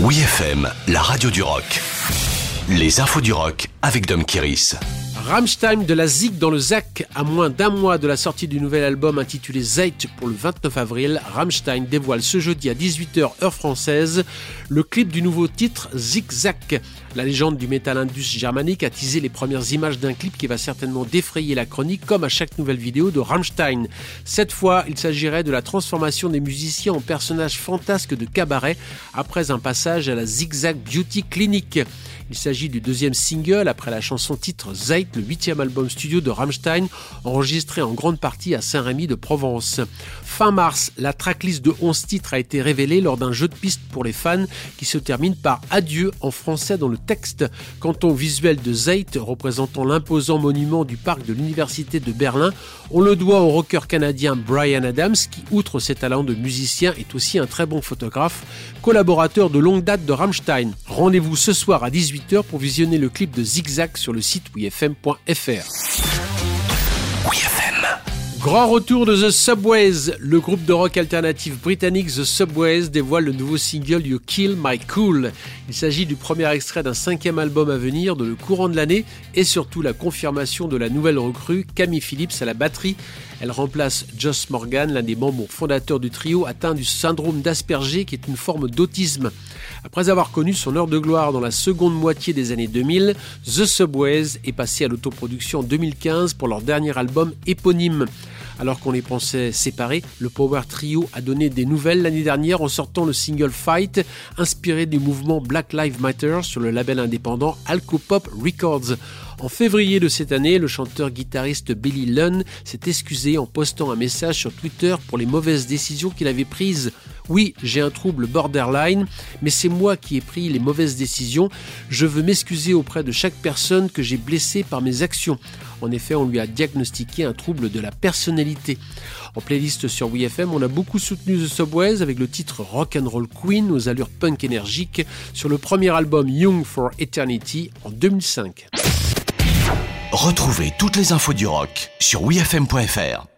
Oui la radio du rock. Les infos du rock avec Dom Kiris. Rammstein de la Zig dans le ZAC. À moins d'un mois de la sortie du nouvel album intitulé Zeit pour le 29 avril, Rammstein dévoile ce jeudi à 18h heure française le clip du nouveau titre Zigzag. La légende du métal indus germanique a teasé les premières images d'un clip qui va certainement défrayer la chronique comme à chaque nouvelle vidéo de Rammstein. Cette fois, il s'agirait de la transformation des musiciens en personnages fantasques de cabaret après un passage à la Zigzag Beauty Clinic. Il s'agit du deuxième single après la chanson titre Zeit, le huitième album studio de Rammstein, enregistré en grande partie à Saint-Rémy de Provence. Fin mars, la tracklist de 11 titres a été révélée lors d'un jeu de piste pour les fans qui se termine par Adieu en français dans le texte. Quant au visuel de Zeit, représentant l'imposant monument du parc de l'Université de Berlin, on le doit au rocker canadien Brian Adams qui, outre ses talents de musicien, est aussi un très bon photographe, collaborateur de longue date de Rammstein. Rendez-vous ce soir à 18 pour visionner le clip de Zigzag sur le site wifm.fr. Grand retour de The Subways. Le groupe de rock alternatif britannique The Subways dévoile le nouveau single You Kill My Cool. Il s'agit du premier extrait d'un cinquième album à venir dans le courant de l'année et surtout la confirmation de la nouvelle recrue Camille Phillips à la batterie. Elle remplace Joss Morgan, l'un des membres fondateurs du trio atteint du syndrome d'Asperger qui est une forme d'autisme. Après avoir connu son heure de gloire dans la seconde moitié des années 2000, The Subways est passé à l'autoproduction en 2015 pour leur dernier album éponyme. Alors qu'on les pensait séparés, le Power Trio a donné des nouvelles l'année dernière en sortant le single Fight, inspiré du mouvement Black Lives Matter sur le label indépendant Alcopop Records. En février de cette année, le chanteur-guitariste Billy Lunn s'est excusé en postant un message sur Twitter pour les mauvaises décisions qu'il avait prises. Oui, j'ai un trouble borderline, mais c'est moi qui ai pris les mauvaises décisions. Je veux m'excuser auprès de chaque personne que j'ai blessée par mes actions. En effet, on lui a diagnostiqué un trouble de la personnalité. En playlist sur WeFM, on a beaucoup soutenu The Subways avec le titre Rock and Roll Queen aux allures punk énergiques sur le premier album Young for Eternity en 2005. Retrouvez toutes les infos du rock sur wfm.fr.